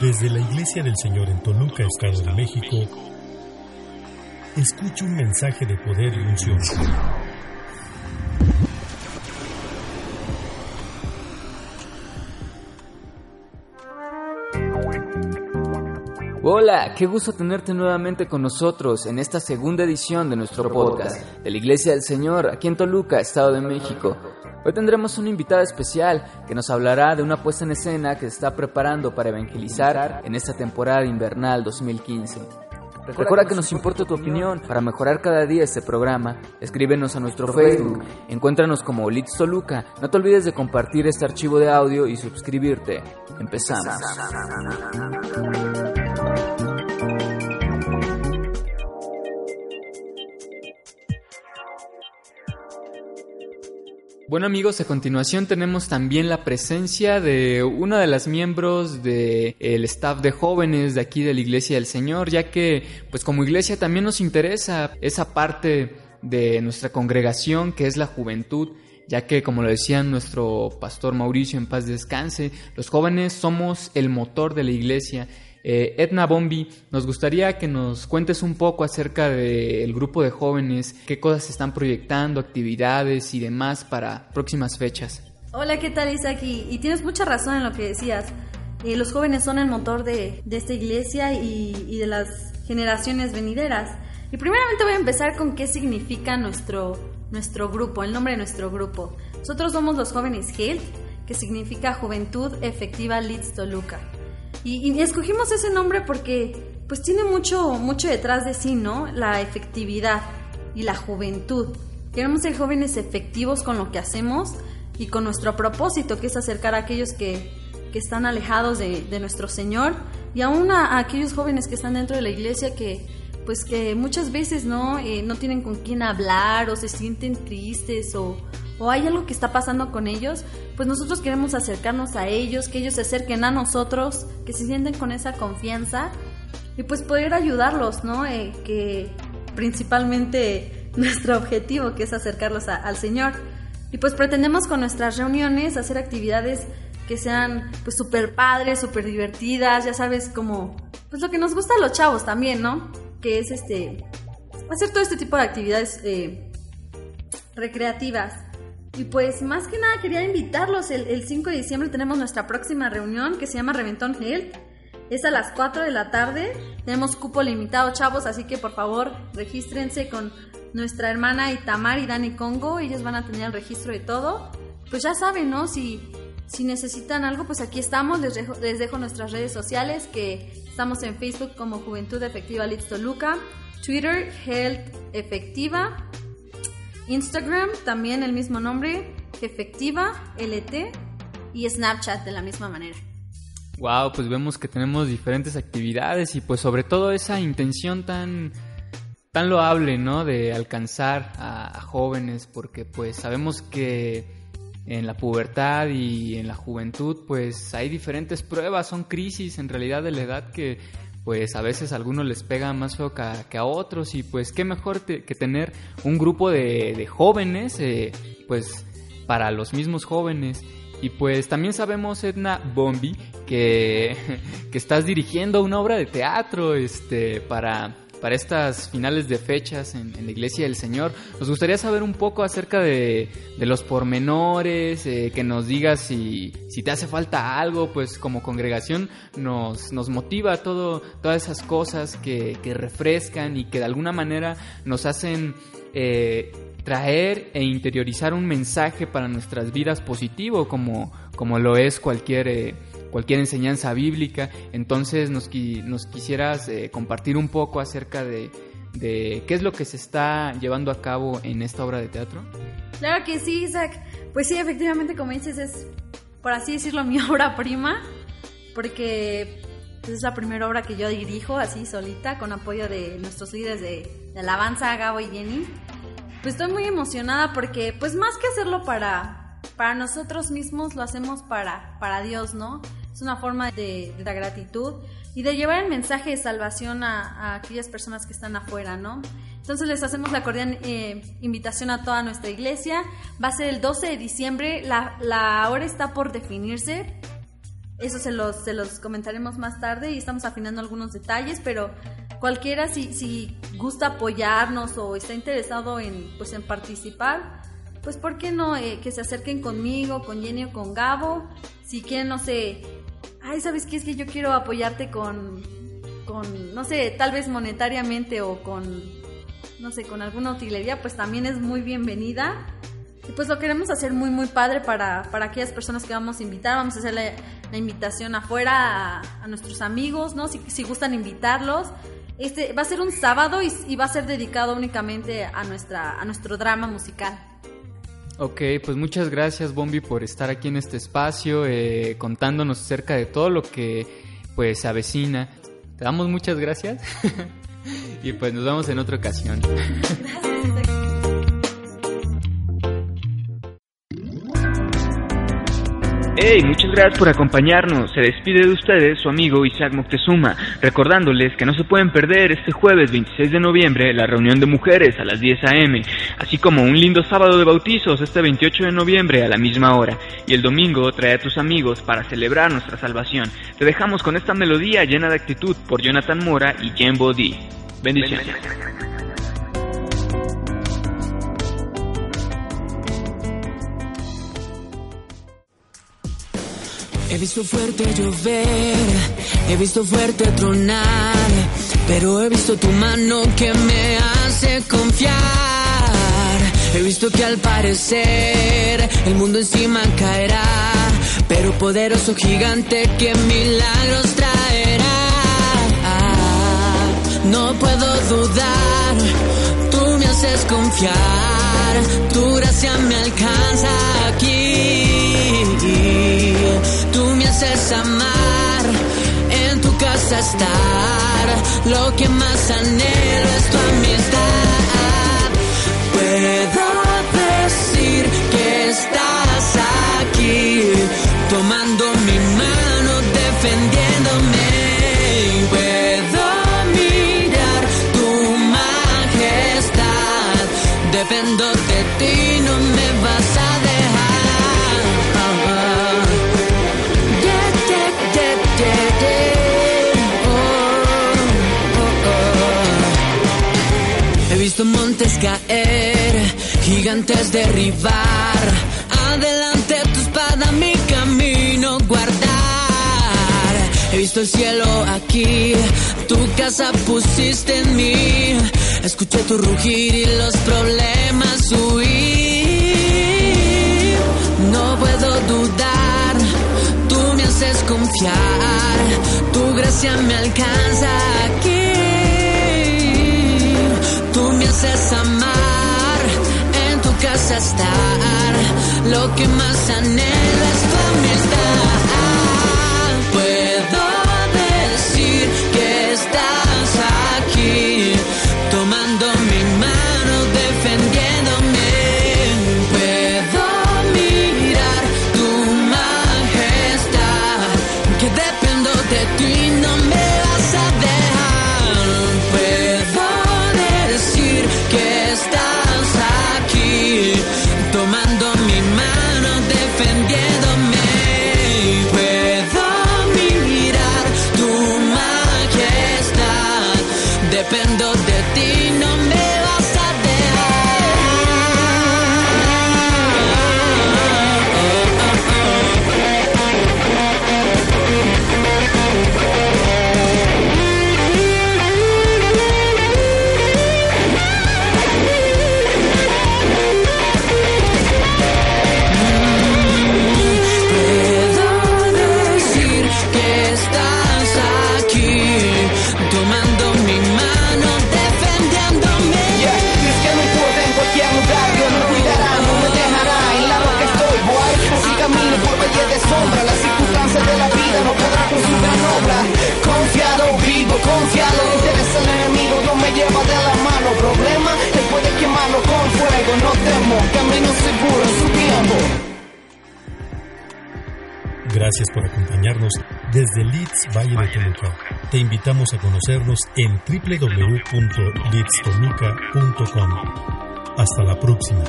Desde la Iglesia del Señor en Toluca, Estado de México, escucha un mensaje de poder y unción. Hola, qué gusto tenerte nuevamente con nosotros en esta segunda edición de nuestro podcast de la Iglesia del Señor aquí en Toluca, Estado de México. Hoy tendremos una invitada especial que nos hablará de una puesta en escena que se está preparando para evangelizar en esta temporada invernal 2015. Recuerda que nos importa tu opinión para mejorar cada día este programa. Escríbenos a nuestro Facebook, encuéntranos como Litz Toluca. No te olvides de compartir este archivo de audio y suscribirte. Empezamos. Bueno amigos, a continuación tenemos también la presencia de una de las miembros del staff de jóvenes de aquí de la Iglesia del Señor, ya que pues como iglesia también nos interesa esa parte de nuestra congregación que es la juventud ya que como lo decía nuestro pastor Mauricio en paz descanse, los jóvenes somos el motor de la iglesia eh, Edna Bombi, nos gustaría que nos cuentes un poco acerca del grupo de jóvenes, qué cosas están proyectando, actividades y demás para próximas fechas. Hola, ¿qué tal Isaac? Y, tienes mucha razón en lo que decías. Eh, los jóvenes son el motor de, esta iglesia y, de las generaciones venideras. Y primeramente voy a empezar con qué significa nuestro, nuestro grupo, el nombre de nuestro grupo. Nosotros somos los jóvenes Health, que significa Juventud Efectiva Leeds Toluca. Y, escogimos ese nombre porque pues tiene mucho, mucho detrás de sí, ¿no? La efectividad y la juventud. Queremos ser jóvenes efectivos con lo que hacemos y con nuestro propósito, que es acercar a aquellos que, que están alejados de, de, nuestro Señor y aún a, aquellos jóvenes que están dentro de la iglesia que pues que muchas veces no, eh, no tienen con quién hablar o se sienten tristes o, o hay algo que está pasando con ellos, pues nosotros queremos acercarnos a ellos, que ellos se acerquen a nosotros, que se sienten con esa confianza y pues poder ayudarlos, ¿no? Eh, que principalmente nuestro objetivo que es acercarlos al Señor. Y pues pretendemos con nuestras reuniones hacer actividades que sean pues súper padres, súper divertidas, ya sabes, como pues lo que nos gusta a los chavos también, ¿no? Que es este, hacer todo este tipo de actividades eh, recreativas. Y pues más que nada quería invitarlos, el, 5 de diciembre tenemos nuestra próxima reunión que se llama Reventón Health. Es a las 4 de la tarde, tenemos cupo limitado chavos, así que por favor regístrense con nuestra hermana Itamar y Dani Congo, ellos van a tener el registro de todo. Pues ya saben, ¿no? Si, si necesitan algo, pues aquí estamos, les dejo, les dejo nuestras redes sociales, que estamos en Facebook como Juventud Efectiva Listo Toluca, Twitter Health Efectiva, Instagram también el mismo nombre, Efectiva LT y Snapchat de la misma manera. Wow, pues vemos que tenemos diferentes actividades y pues sobre todo esa intención tan tan loable, ¿no? De alcanzar a, jóvenes porque pues sabemos que en la pubertad y en la juventud pues hay diferentes pruebas, son crisis en realidad de la edad que pues a veces a algunos les pega más feo que a, otros y pues qué mejor que tener un grupo de, jóvenes, eh, pues para los mismos jóvenes. Y pues también sabemos, Edna Bombi, que, que estás dirigiendo una obra de teatro este, para para estas finales de fechas en, la Iglesia del Señor. Nos gustaría saber un poco acerca de, los pormenores, eh, que nos digas si, si, te hace falta algo, pues como congregación nos, motiva todo, todas esas cosas que, refrescan y que de alguna manera nos hacen... Eh, traer e interiorizar un mensaje para nuestras vidas positivo como, como lo es cualquier eh, cualquier enseñanza bíblica. Entonces nos, nos quisieras eh, compartir un poco acerca de, de qué es lo que se está llevando a cabo en esta obra de teatro. Claro que sí, Isaac. Pues sí, efectivamente, como dices, es, por así decirlo, mi obra prima, porque pues, es la primera obra que yo dirijo así solita, con apoyo de nuestros líderes de, de alabanza, Gabo y Jenny. Pues estoy muy emocionada porque, pues más que hacerlo para, para nosotros mismos, lo hacemos para, para Dios, ¿no? Es una forma de, de gratitud y de llevar el mensaje de salvación a, aquellas personas que están afuera, ¿no? Entonces les hacemos la cordial eh, invitación a toda nuestra iglesia. Va a ser el 12 de diciembre, la, la hora está por definirse. Eso se los, se los comentaremos más tarde y estamos afinando algunos detalles, pero cualquiera si, si gusta apoyarnos o está interesado en, pues, en participar, pues ¿por qué no? Eh, que se acerquen conmigo, con Jenny o con Gabo. Si quieren, no sé, ay, ¿sabes qué? Es que yo quiero apoyarte con, con, no sé, tal vez monetariamente o con, no sé, con alguna utilería, pues también es muy bienvenida. Y pues lo queremos hacer muy, muy padre para, para aquellas personas que vamos a invitar. Vamos a hacer la, invitación afuera a, nuestros amigos, ¿no? Si, si, gustan invitarlos. Este va a ser un sábado y, y, va a ser dedicado únicamente a, nuestra, a nuestro drama musical. Ok, pues muchas gracias Bombi por estar aquí en este espacio, eh, contándonos acerca de todo lo que pues avecina. Te damos muchas gracias y pues nos vemos en otra ocasión. Hey, muchas gracias por acompañarnos. Se despide de ustedes su amigo Isaac Moctezuma, recordándoles que no se pueden perder este jueves 26 de noviembre la reunión de mujeres a las 10 a.m., así como un lindo sábado de bautizos este 28 de noviembre a la misma hora. Y el domingo trae a tus amigos para celebrar nuestra salvación. Te dejamos con esta melodía llena de actitud por Jonathan Mora y Jen Bodhi. Bendiciones. He visto fuerte llover, he visto fuerte tronar, pero he visto tu mano que me hace confiar. He visto que al parecer el mundo encima caerá, pero poderoso gigante que milagros traerá. No puedo dudar, tú me haces confiar, tu gracia me alcanza aquí es amar, en tu casa estar. Lo que más anhelo es tu amistad. Caer, gigantes derribar. Adelante tu espada, mi camino guardar. He visto el cielo aquí, tu casa pusiste en mí. Escuché tu rugir y los problemas huir. No puedo dudar, tú me haces confiar. Tu gracia me alcanza aquí estar. Lo que más anhelo es tu Gracias por acompañarnos desde Leeds Valle de Toluca. Te invitamos a conocernos en www.leedstoluca.com. Hasta la próxima.